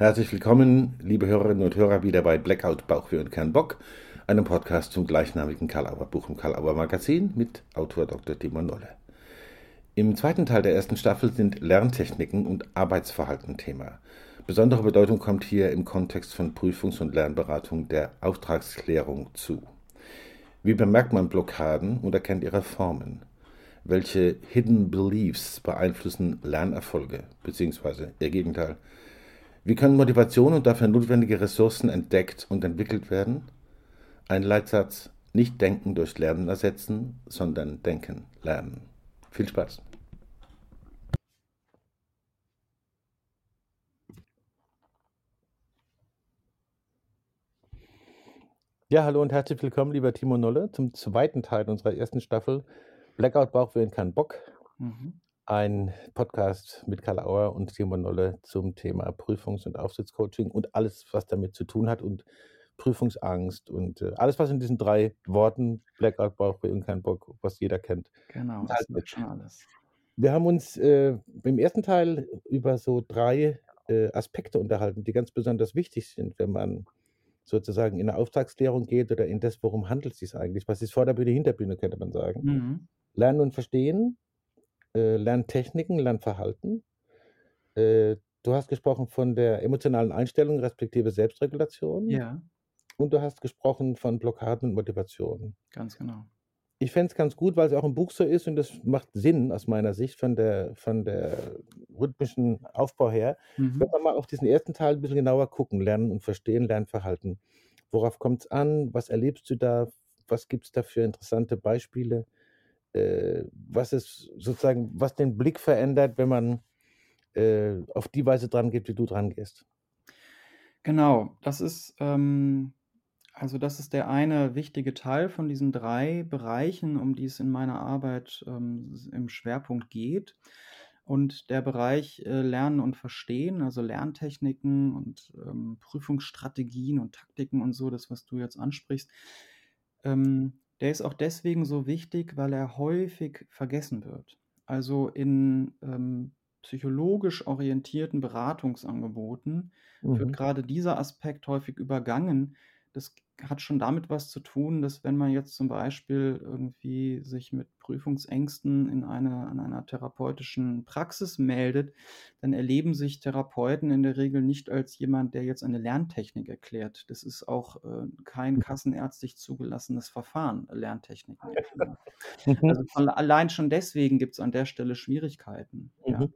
Herzlich willkommen, liebe Hörerinnen und Hörer, wieder bei Blackout Bauchweh und Kernbock, einem Podcast zum gleichnamigen Karl-Auer Buch im Karl-Auer Magazin mit Autor Dr. Timon Nolle. Im zweiten Teil der ersten Staffel sind Lerntechniken und Arbeitsverhalten Thema. Besondere Bedeutung kommt hier im Kontext von Prüfungs- und Lernberatung der Auftragsklärung zu. Wie bemerkt man Blockaden und erkennt ihre Formen? Welche Hidden Beliefs beeinflussen Lernerfolge, beziehungsweise ihr Gegenteil? Wie können Motivation und dafür notwendige Ressourcen entdeckt und entwickelt werden? Ein Leitsatz, nicht Denken durch Lernen ersetzen, sondern Denken lernen. Viel Spaß! Ja, hallo und herzlich willkommen, lieber Timo Nolle, zum zweiten Teil unserer ersten Staffel Blackout Bauchwehen kann Bock. Mhm ein Podcast mit Karl Auer und Simon Nolle zum Thema Prüfungs- und Aufsichtscoaching und alles, was damit zu tun hat und Prüfungsangst und äh, alles, was in diesen drei Worten, Blackout, Bauchweh und kein Bock, was jeder kennt. Genau, das wird schon alles. Wir haben uns äh, im ersten Teil über so drei äh, Aspekte unterhalten, die ganz besonders wichtig sind, wenn man sozusagen in eine Auftragsklärung geht oder in das, worum handelt es sich eigentlich? Was ist Vorderbühne, Hinterbühne, könnte man sagen. Mhm. Lernen und verstehen, äh, Lerntechniken, Lernverhalten. Äh, du hast gesprochen von der emotionalen Einstellung respektive Selbstregulation. Ja. Und du hast gesprochen von Blockaden und Motivation. Ganz genau. Ich fände es ganz gut, weil es auch im Buch so ist und das macht Sinn aus meiner Sicht von der, von der rhythmischen Aufbau her. Mhm. Wenn wir mal auf diesen ersten Teil ein bisschen genauer gucken, lernen und verstehen, Lernverhalten. Worauf kommt es an? Was erlebst du da? Was gibt es da für interessante Beispiele? Äh, was es sozusagen, was den Blick verändert, wenn man äh, auf die Weise dran geht, wie du dran gehst. Genau, das ist ähm, also das ist der eine wichtige Teil von diesen drei Bereichen, um die es in meiner Arbeit ähm, im Schwerpunkt geht. Und der Bereich äh, Lernen und Verstehen, also Lerntechniken und ähm, Prüfungsstrategien und Taktiken und so, das, was du jetzt ansprichst, ähm, der ist auch deswegen so wichtig, weil er häufig vergessen wird. Also in ähm, psychologisch orientierten Beratungsangeboten wird mhm. gerade dieser Aspekt häufig übergangen, das hat schon damit was zu tun, dass wenn man jetzt zum Beispiel irgendwie sich mit Prüfungsängsten in einer, an einer therapeutischen Praxis meldet, dann erleben sich Therapeuten in der Regel nicht als jemand, der jetzt eine Lerntechnik erklärt. Das ist auch äh, kein mhm. kassenärztlich zugelassenes Verfahren, Lerntechniken. also von, allein schon deswegen gibt es an der Stelle Schwierigkeiten. Mhm. Ja.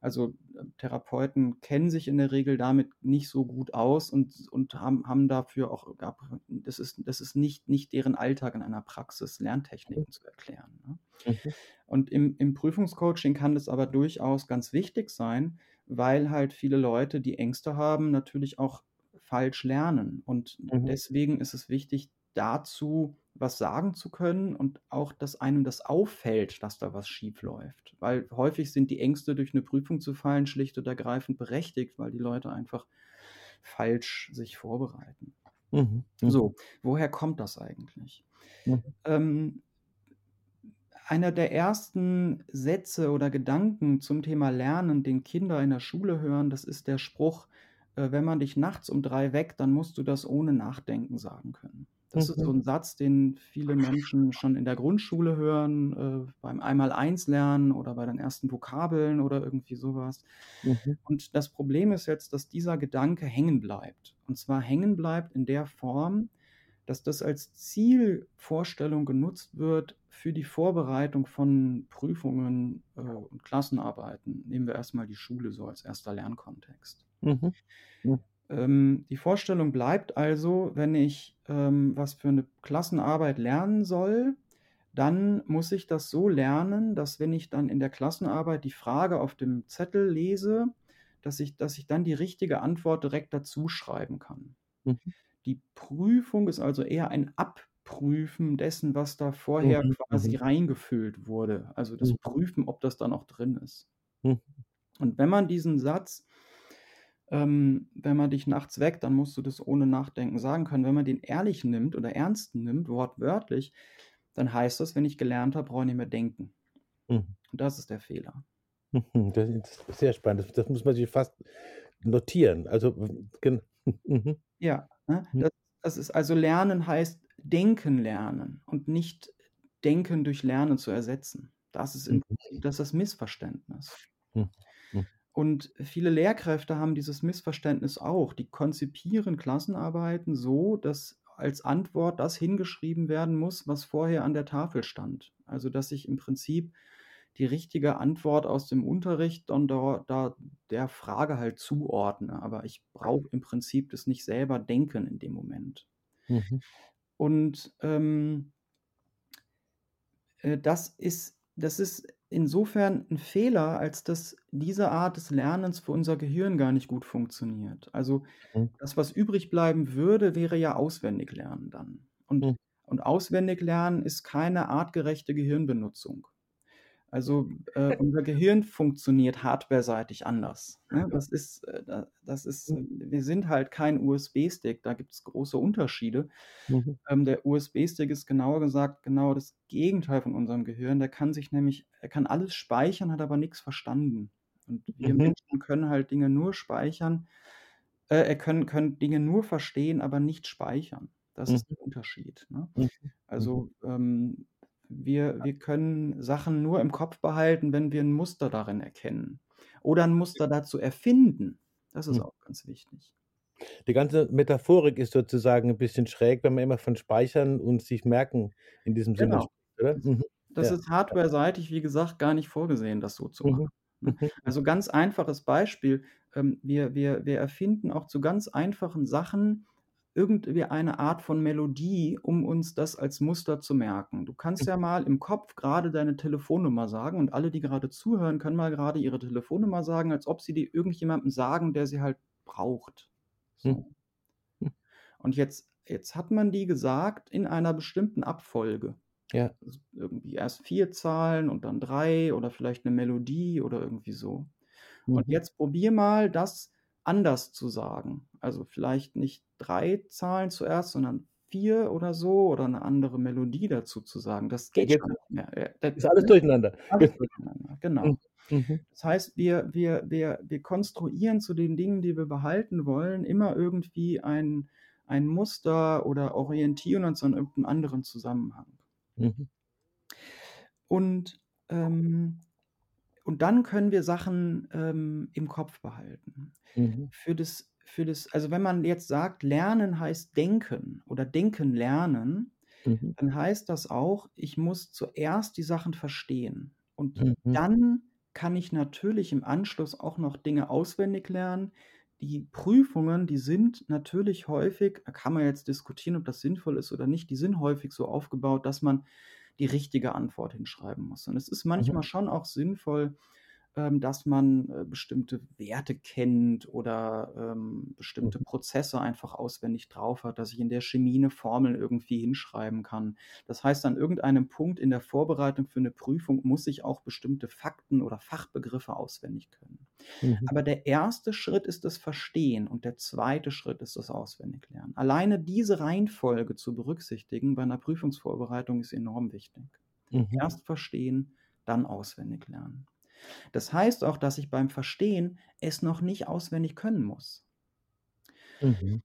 Also äh, Therapeuten kennen sich in der Regel damit nicht so gut aus und, und haben, haben dafür auch, das ist, das ist nicht, nicht deren Alltag in einer Praxis, Lerntechniken mhm. zu erklären. Ne? Mhm. Und im, im Prüfungscoaching kann das aber durchaus ganz wichtig sein, weil halt viele Leute, die Ängste haben, natürlich auch falsch lernen. Und mhm. deswegen ist es wichtig, dazu was sagen zu können und auch, dass einem das auffällt, dass da was schief läuft. Weil häufig sind die Ängste, durch eine Prüfung zu fallen, schlicht und ergreifend berechtigt, weil die Leute einfach falsch sich vorbereiten. Mhm. Mhm. So, woher kommt das eigentlich? Mhm. Ähm, einer der ersten Sätze oder Gedanken zum Thema Lernen, den Kinder in der Schule hören, das ist der Spruch, äh, wenn man dich nachts um drei weckt, dann musst du das ohne Nachdenken sagen können. Das ist so mhm. ein Satz, den viele Menschen schon in der Grundschule hören, äh, beim Einmal-Eins lernen oder bei den ersten Vokabeln oder irgendwie sowas. Mhm. Und das Problem ist jetzt, dass dieser Gedanke hängen bleibt. Und zwar hängen bleibt in der Form, dass das als Zielvorstellung genutzt wird für die Vorbereitung von Prüfungen äh, und Klassenarbeiten. Nehmen wir erstmal die Schule so als erster Lernkontext. Mhm. Ähm, die Vorstellung bleibt also, wenn ich ähm, was für eine Klassenarbeit lernen soll, dann muss ich das so lernen, dass wenn ich dann in der Klassenarbeit die Frage auf dem Zettel lese, dass ich, dass ich dann die richtige Antwort direkt dazu schreiben kann. Mhm. Die Prüfung ist also eher ein Abprüfen dessen, was da vorher mhm. quasi mhm. reingefüllt wurde. Also das mhm. Prüfen, ob das da noch drin ist. Mhm. Und wenn man diesen Satz ähm, wenn man dich nachts weckt, dann musst du das ohne Nachdenken sagen können. Wenn man den ehrlich nimmt oder ernst nimmt, wortwörtlich, dann heißt das, wenn ich gelernt habe, brauche ich nicht mehr denken. Mhm. Und das ist der Fehler. Mhm, das ist sehr spannend. Das, das muss man sich fast notieren. Also, mhm. Ja, ne? Mhm. Das das ist also Lernen heißt denken lernen und nicht Denken durch Lernen zu ersetzen. Das ist im Mhm. Das ist das Missverständnis. Mhm. Und viele Lehrkräfte haben dieses Missverständnis auch. Die konzipieren Klassenarbeiten so, dass als Antwort das hingeschrieben werden muss, was vorher an der Tafel stand. Also, dass ich im Prinzip die richtige Antwort aus dem Unterricht dann da da der Frage halt zuordne, aber ich brauche im Prinzip das nicht selber denken in dem Moment. Mhm. Und, ähm äh, das ist das ist insofern 'n Fehler, als dass diese Art des Lernens für unser Gehirn gar nicht gut funktioniert. Also, Mhm. das, was übrig bleiben würde, wäre ja Auswendiglernen dann. Und Mhm. und Auswendiglernen ist keine artgerechte Gehirnbenutzung. Also, äh, unser Gehirn funktioniert hardwareseitig anders, ne? Das ist, äh, da das ist Mhm. wir sind halt kein USB-Stick, da gibt's große Unterschiede. Mhm. Ähm, der USB-Stick ist genauer gesagt genau das Gegenteil von unserem Gehirn. Der kann sich nämlich er kann alles speichern, hat aber nix verstanden. Und wir Mhm. Menschen können halt Dinge nur speichern äh, äh, können können Dinge nur verstehen, aber nicht speichern. Das ist Mhm. der Unterschied, ne? Mhm. Mhm. Also, ähm, wir wir können Sachen nur im Kopf behalten, wenn wir 'n Muster darin erkennen oder 'n Muster dazu erfinden. Das ist Mhm. auch ganz wichtig. Die ganze Metaphorik ist sozusagen 'n bisschen schräg, wenn man immer von Speichern und sich merken in diesem Sinne Genau. spricht, oder? Das Mhm. das Ja. ist hardwareseitig, wie gesagt, gar nicht vorgesehen, das so zu Mhm. machen, ne? Mhm. Also, ganz einfaches Beispiel, ähm, wir wir wir erfinden auch zu ganz einfachen Sachen irgendwie eine Art von Melodie, um uns das als Muster zu merken. Du kannst Mhm. ja mal im Kopf grade deine Telefonnummer sagen und alle, die gerade zuhören, können mal grade ihre Telefonnummer sagen, als ob sie die irgendjemandem sagen, der sie halt braucht. Mhm. So. Hm. Und jetzt jetzt hat man die gesagt in einer bestimmten Abfolge. Ja. Also, irgendwie erst 4 Zahlen und dann 3 oder vielleicht 'ne Melodie oder irgendwie so. Und Mhm. jetzt probier mal, das anders zu sagen. Also, vielleicht nicht 3 Zahlen zuerst, sondern 4 oder so oder 'ne andere Melodie dazu zu sagen. Das Da geht schon nicht mehr. Äh, da ist alles durcheinander. alles durcheinander, genau. Mhm. Mhm. Das heißt, wir wir wir wir konstruieren zu den Dingen, die wir behalten wollen, immer irgendwie ein ein Muster oder orientieren uns an irgend 'nem anderen Zusammenhang. Mhm. Und, ähm und dann können wir Sachen, ähm, im Kopf behalten. Mhm. Für das für das also, wenn man jetzt sagt, Lernen heißt denken oder denken lernen, Mhm. dann heißt das auch, ich muss zuerst die Sachen verstehen. Und Mhm. dann kann ich natürlich im Anschluss auch noch Dinge auswendig lernen. Die Prüfungen, die sind natürlich häufig da kann man jetzt diskutieren, ob das sinnvoll ist oder nicht, die sind häufig so aufgebaut, dass man die richtige Antwort hinschreiben muss. Und es ist Mhm. manchmal schon auch sinnvoll, dass man, äh, bestimmte Werte kennt oder, ähm, bestimmte Mhm. Prozesse einfach auswendig drauf hat, dass ich in der Chemie 'ne Formel irgendwie hinschreiben kann. Das heißt, an irgendeinem Punkt in der Vorbereitung für 'ne Prüfung muss ich auch bestimmte Fakten oder Fachbegriffe auswendig können. Mhm. Aber der erste Schritt ist das Verstehen und der zweite Schritt ist das Auswendiglernen. Alleine diese Reihenfolge zu berücksichtigen bei 'ner Prüfungsvorbereitung ist enorm wichtig. Mhm. Erst verstehen, dann auswendig lernen. Das heißt auch, dass ich beim Verstehen es noch nicht auswendig können muss. Mhm.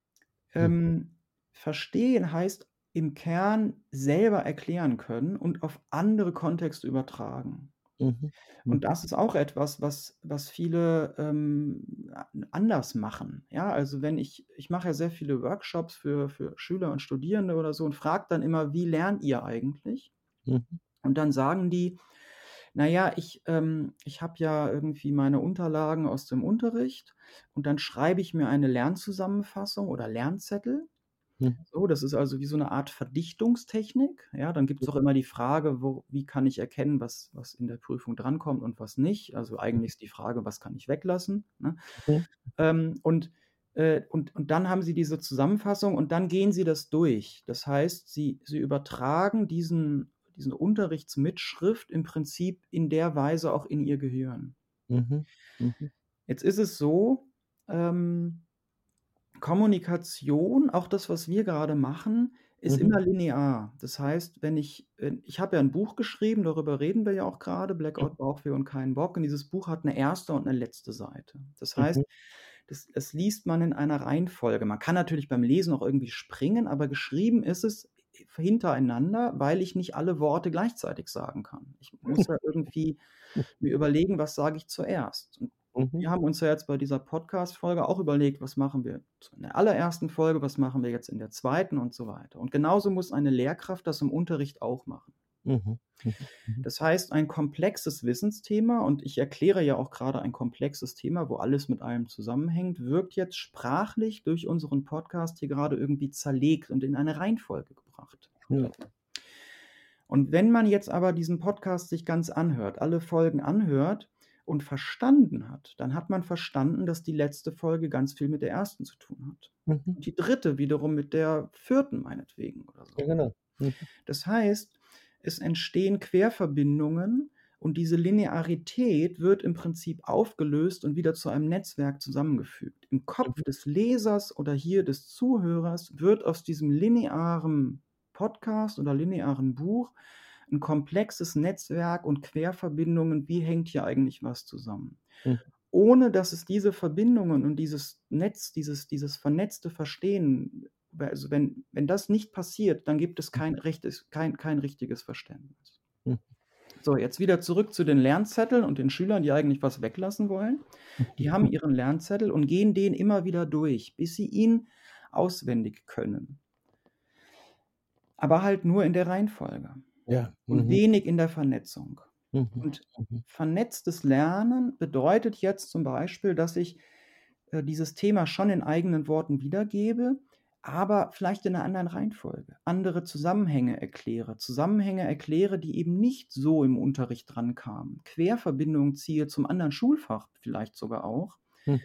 Mhm. Ähm, verstehen heißt im Kern selber erklären können und auf andere Kontexte übertragen. Mhm. Und Mhm. das ist auch etwas, was was viele, ähm, anders machen. Ja, also, wenn ich ich mache ja sehr viele Workshops für für Schüler und Studierende oder so und frage dann immer: „Wie lernt ihr eigentlich?“ Mhm. Und dann sagen die: „Na ja, ich ähm, ich habe ja irgendwie meine Unterlagen aus dem Unterricht und dann schreibe ich mir eine Lernzusammenfassung oder Lernzettel.“ Mhm. So, das ist also wie so 'ne Art Verdichtungstechnik. Ja, dann gibt's auch immer die Frage, wo wie kann ich erkennen, was was in der Prüfung drankommt und was nicht? Also, eigentlich ist die Frage, was kann ich weglassen, ne? Mhm. Ähm, und äh, und und dann haben sie diese Zusammenfassung und dann gehen sie das durch. Das heißt, sie sie übertragen diesen diesen Unterrichtsmitschrift im Prinzip in der Weise auch in ihr Gehirn. Mhm. Mhm. Jetzt ist es so, ähm Kommunikation, auch das, was wir gerade machen, ist Mhm. immer linear. Das heißt, wenn ich ich habe ja 'n Buch geschrieben, darüber reden wir ja auch grade, Mhm. „Blackout Bauchweh und kein Bock“, und dieses Buch hat 'ne erste und 'ne letzte Seite. Das heißt, Mhm. das, das liest man in einer Reihenfolge. Man kann natürlich beim Lesen auch irgendwie springen, aber geschrieben ist es hintereinander, weil ich nicht alle Worte gleichzeitig sagen kann. Ich muss ja irgendwie mir überlegen, was sage ich zuerst. Und mhm. wir haben uns ja jetzt bei dieser Podcast-Folge auch überlegt, was machen wir in der allerersten Folge, was machen wir jetzt in der zweiten und so weiter. Und genauso muss eine Lehrkraft das im Unterricht auch machen. Mhm. Mhm. Das heißt, ein komplexes Wissensthema, und ich erkläre ja auch gerade ein komplexes Thema, wo alles mit allem zusammenhängt, wirkt jetzt sprachlich durch unseren Podcast hier gerade irgendwie zerlegt und in eine Reihenfolge gebracht. Ja. Und wenn man jetzt aber diesen Podcast sich ganz anhört, alle Folgen anhört und verstanden hat, dann hat man verstanden, dass die letzte Folge ganz viel mit der ersten zu tun hat. Mhm. Die dritte wiederum mit der vierten meinetwegen oder so. Ja, genau. Mhm. Das heißt, es entstehen Querverbindungen und diese Linearität wird im Prinzip aufgelöst und wieder zu einem Netzwerk zusammengefügt. Im Kopf mhm. des Lesers oder hier des Zuhörers wird aus diesem linearen Podcast oder linearen Buch ein komplexes Netzwerk und Querverbindungen. Wie hängt hier eigentlich was zusammen? Mhm. Ohne dass es diese Verbindungen und dieses Netz, dieses, dieses vernetzte Verstehen also wenn, wenn das nicht passiert, dann gibt es kein, mhm. rechtes, kein, kein richtiges Verständnis. Mhm. So, jetzt wieder zurück zu den Lernzetteln und den Schülern, die eigentlich was weglassen wollen. Die haben ihren Lernzettel und gehen den immer wieder durch, bis sie ihn auswendig können. Aber halt nur in der Reihenfolge. Ja. Mhm. Und wenig in der Vernetzung. Mhm. Und mhm. vernetztes Lernen bedeutet jetzt zum Beispiel, dass ich äh, dieses Thema schon in eigenen Worten wiedergebe, aber vielleicht in einer anderen Reihenfolge, andere Zusammenhänge erkläre, Zusammenhänge erkläre, die eben nicht so im Unterricht drankamen, Querverbindungen ziehe zum anderen Schulfach vielleicht sogar auch. Mhm.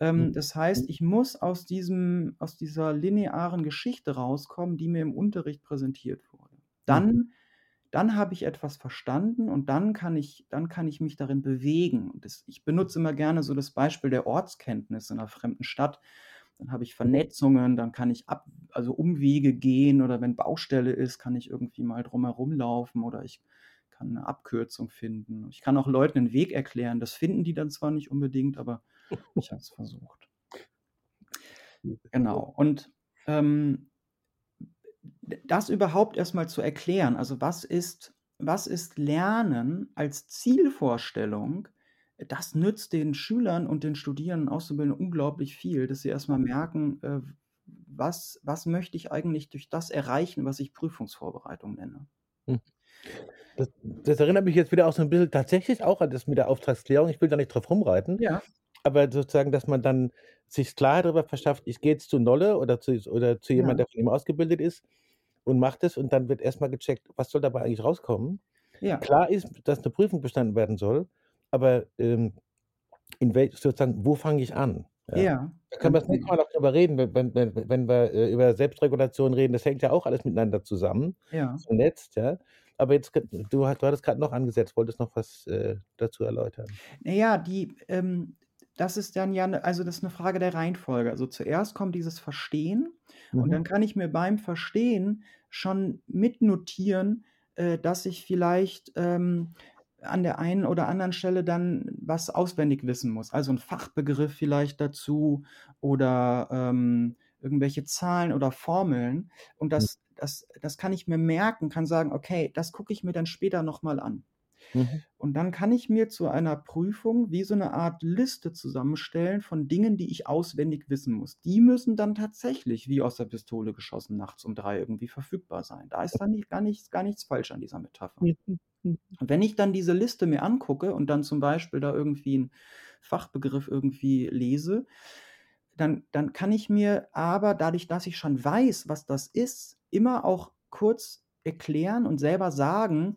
Ähm, mhm. das heißt, ich muss aus, diesem, aus dieser linearen Geschichte rauskommen, die mir im Unterricht präsentiert wurde. Dann, mhm. dann habe ich etwas verstanden und dann kann ich, dann kann ich mich darin bewegen. Das, ich benutze immer gerne so das Beispiel der Ortskenntnis in einer fremden Stadt dann habe ich Vernetzungen, dann kann ich ab, also Umwege gehen oder wenn Baustelle ist, kann ich irgendwie mal drumherum laufen oder ich kann eine Abkürzung finden. Ich kann auch Leuten einen Weg erklären. Das finden die dann zwar nicht unbedingt, aber ich habe es versucht. Genau. Und ähm, das überhaupt erstmal zu erklären, also was ist, was ist Lernen als Zielvorstellung, das nützt den Schülern und den Studierenden, Auszubildenden unglaublich viel, dass sie erstmal merken, äh, was, was möchte ich eigentlich durch das erreichen, was ich Prüfungsvorbereitung nenne. Hm. Das, das, erinnert mich jetzt wieder auch so ein bisschen tatsächlich auch an das mit der Auftragsklärung. Ich will da nicht drauf rumreiten. Ja. Aber sozusagen, dass man dann sich Klarheit darüber verschafft, ich gehe jetzt zu Nolle oder zu, oder zu jemandem, ja. der von ihm ausgebildet ist und macht es und dann wird erstmal gecheckt, was soll dabei eigentlich rauskommen. Ja. Klar ist, dass eine Prüfung bestanden werden soll, aber ähm, in welch, sozusagen, wo fange ich an? Ja. ja. Da können wir das nächste Mal noch drüber reden, wenn, wenn, wenn wir äh, über Selbstregulation reden. Das hängt ja auch alles miteinander zusammen, ja. vernetzt, ja. Aber jetzt, du, du hattest gerade noch angesetzt, wolltest noch was äh, dazu erläutern. Naja, die, ähm, das ist dann ja, ne, also das ist eine Frage der Reihenfolge. Also zuerst kommt dieses Verstehen mhm. und dann kann ich mir beim Verstehen schon mitnotieren, äh, dass ich vielleicht ähm, an der einen oder anderen Stelle dann was auswendig wissen muss. Also ein Fachbegriff vielleicht dazu oder ähm, irgendwelche Zahlen oder Formeln. Und mhm. das, das, das kann ich mir merken, kann sagen, okay, das gucke ich mir dann später nochmal an. Mhm. Und dann kann ich mir zu einer Prüfung wie so eine Art Liste zusammenstellen von Dingen, die ich auswendig wissen muss. Die müssen dann tatsächlich wie aus der Pistole geschossen nachts um drei irgendwie verfügbar sein. Da ist dann nicht, gar, nichts, gar nichts falsch an dieser Metapher. Mhm. Und wenn ich dann diese Liste mir angucke und dann zum Beispiel da irgendwie einen Fachbegriff irgendwie lese, dann, dann kann ich mir aber dadurch, dass ich schon weiß, was das ist, immer auch kurz erklären und selber sagen,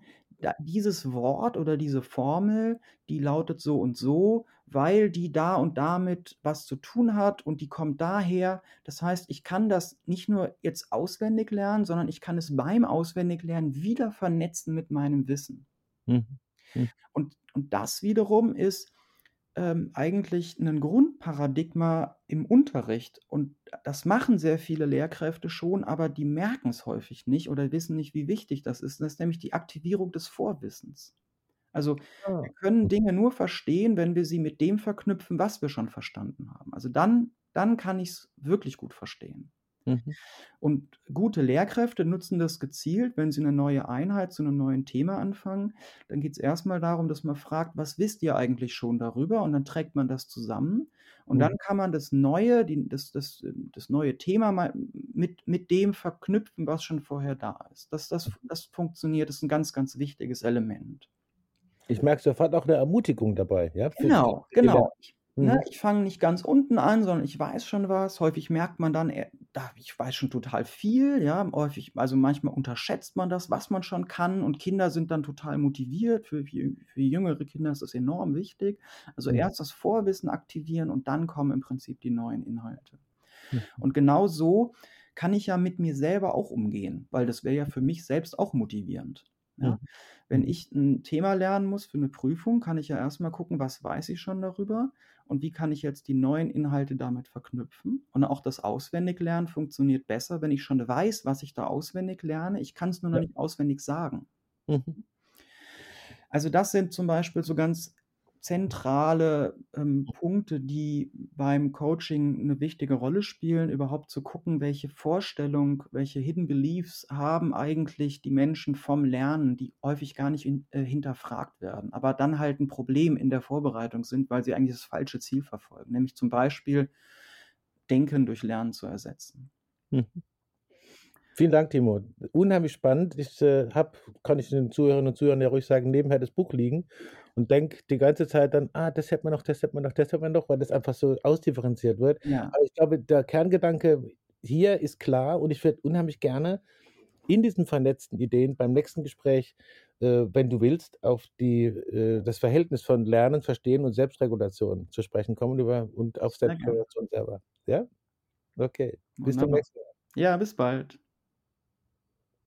dieses Wort oder diese Formel, die lautet so und so, weil die da und damit was zu tun hat und die kommt daher. Das heißt, ich kann das nicht nur jetzt auswendig lernen, sondern ich kann es beim Auswendiglernen wieder vernetzen mit meinem Wissen. Mhm. Mhm. Und, und das wiederum ist ähm, eigentlich ein Grundparadigma im Unterricht. Und das machen sehr viele Lehrkräfte schon, aber die merken es häufig nicht oder wissen nicht, wie wichtig das ist. Das ist nämlich die Aktivierung des Vorwissens. Also, Ah. wir können. Dinge nur verstehen, wenn wir sie mit dem verknüpfen, was wir schon verstanden haben. Also, dann dann kann ich's wirklich gut verstehen. Mhm. Und gute Lehrkräfte nutzen das gezielt, wenn sie 'ne neue Einheit zu 'nem neuen Thema anfangen. Dann geht's erst mal darum, dass man fragt: „Was wisst ihr eigentlich schon darüber?“ Und dann trägt man das zusammen. Und dann Mhm. kann man das neue die das das das neue Thema mal mit mit dem verknüpfen, was schon vorher da ist. Das das Mhm. das funktioniert, das ist 'n ganz, ganz wichtiges Element. Ich merke sofort auch 'ne Ermutigung dabei, ja, Genau, genau. Ich ne, Mhm. ich fange nicht ganz unten an, sondern ich weiß schon was. Häufig merkt man dann, da ich weiß schon total viel, ja. Häufig also, manchmal unterschätzt man das, was man schon kann und Kinder sind dann total motiviert. Für für jüngere Kinder ist das enorm wichtig. Also, Mhm. erst das Vorwissen aktivieren und dann kommen im Prinzip die neuen Inhalte. Mhm. Und genau so kann ich ja mit mir selber auch umgehen, weil das wäre ja für mich selbst auch motivierend, ja? Wenn Mhm. ich 'n Thema lernen muss für 'ne Prüfung, kann ich ja erst mal gucken, was weiß ich schon darüber und wie kann ich jetzt die neuen Inhalte damit verknüpfen? Und auch das Auswendiglernen funktioniert besser, wenn ich schon weiß, was ich da auswendig lerne. Ich kann's nur noch Ja. nicht auswendig sagen. Mhm. Also, das sind zum Beispiel so ganz zentrale, ähm, Punkte, die beim Coaching 'ne wichtige Rolle spielen, überhaupt zu gucken, welche Vorstellung, welche Hidden Beliefs haben eigentlich die Menschen vom Lernen, die häufig gar nicht hin äh, hinterfragt werden, aber dann halt 'n Problem in der Vorbereitung sind, weil sie eigentlich das falsche Ziel verfolgen, nämlich zum Beispiel Denken durch Lernen zu ersetzen. Mhm. Vielen Dank, Timo. Unheimlich spannend. Ich, äh, habe kann ich den Zuhörerinnen und Zuhörern ja ruhig sagen, nebenher das Buch liegen und denke die ganze Zeit dann: „Ah, das hätte man noch, das hätte man noch, das hätte man noch“, weil das einfach so ausdifferenziert wird. Ja. Aber ich glaube, der Kerngedanke hier ist klar und ich würde unheimlich gerne in diesen vernetzten Ideen beim nächsten Gespräch, äh, wenn du willst, auf die äh, das Verhältnis von Lernen, Verstehen und Selbstregulation zu sprechen kommen über und auf. Selbstregulation selber. Ja? Okay. Bis zum nächsten Mal. Ja, bis bald.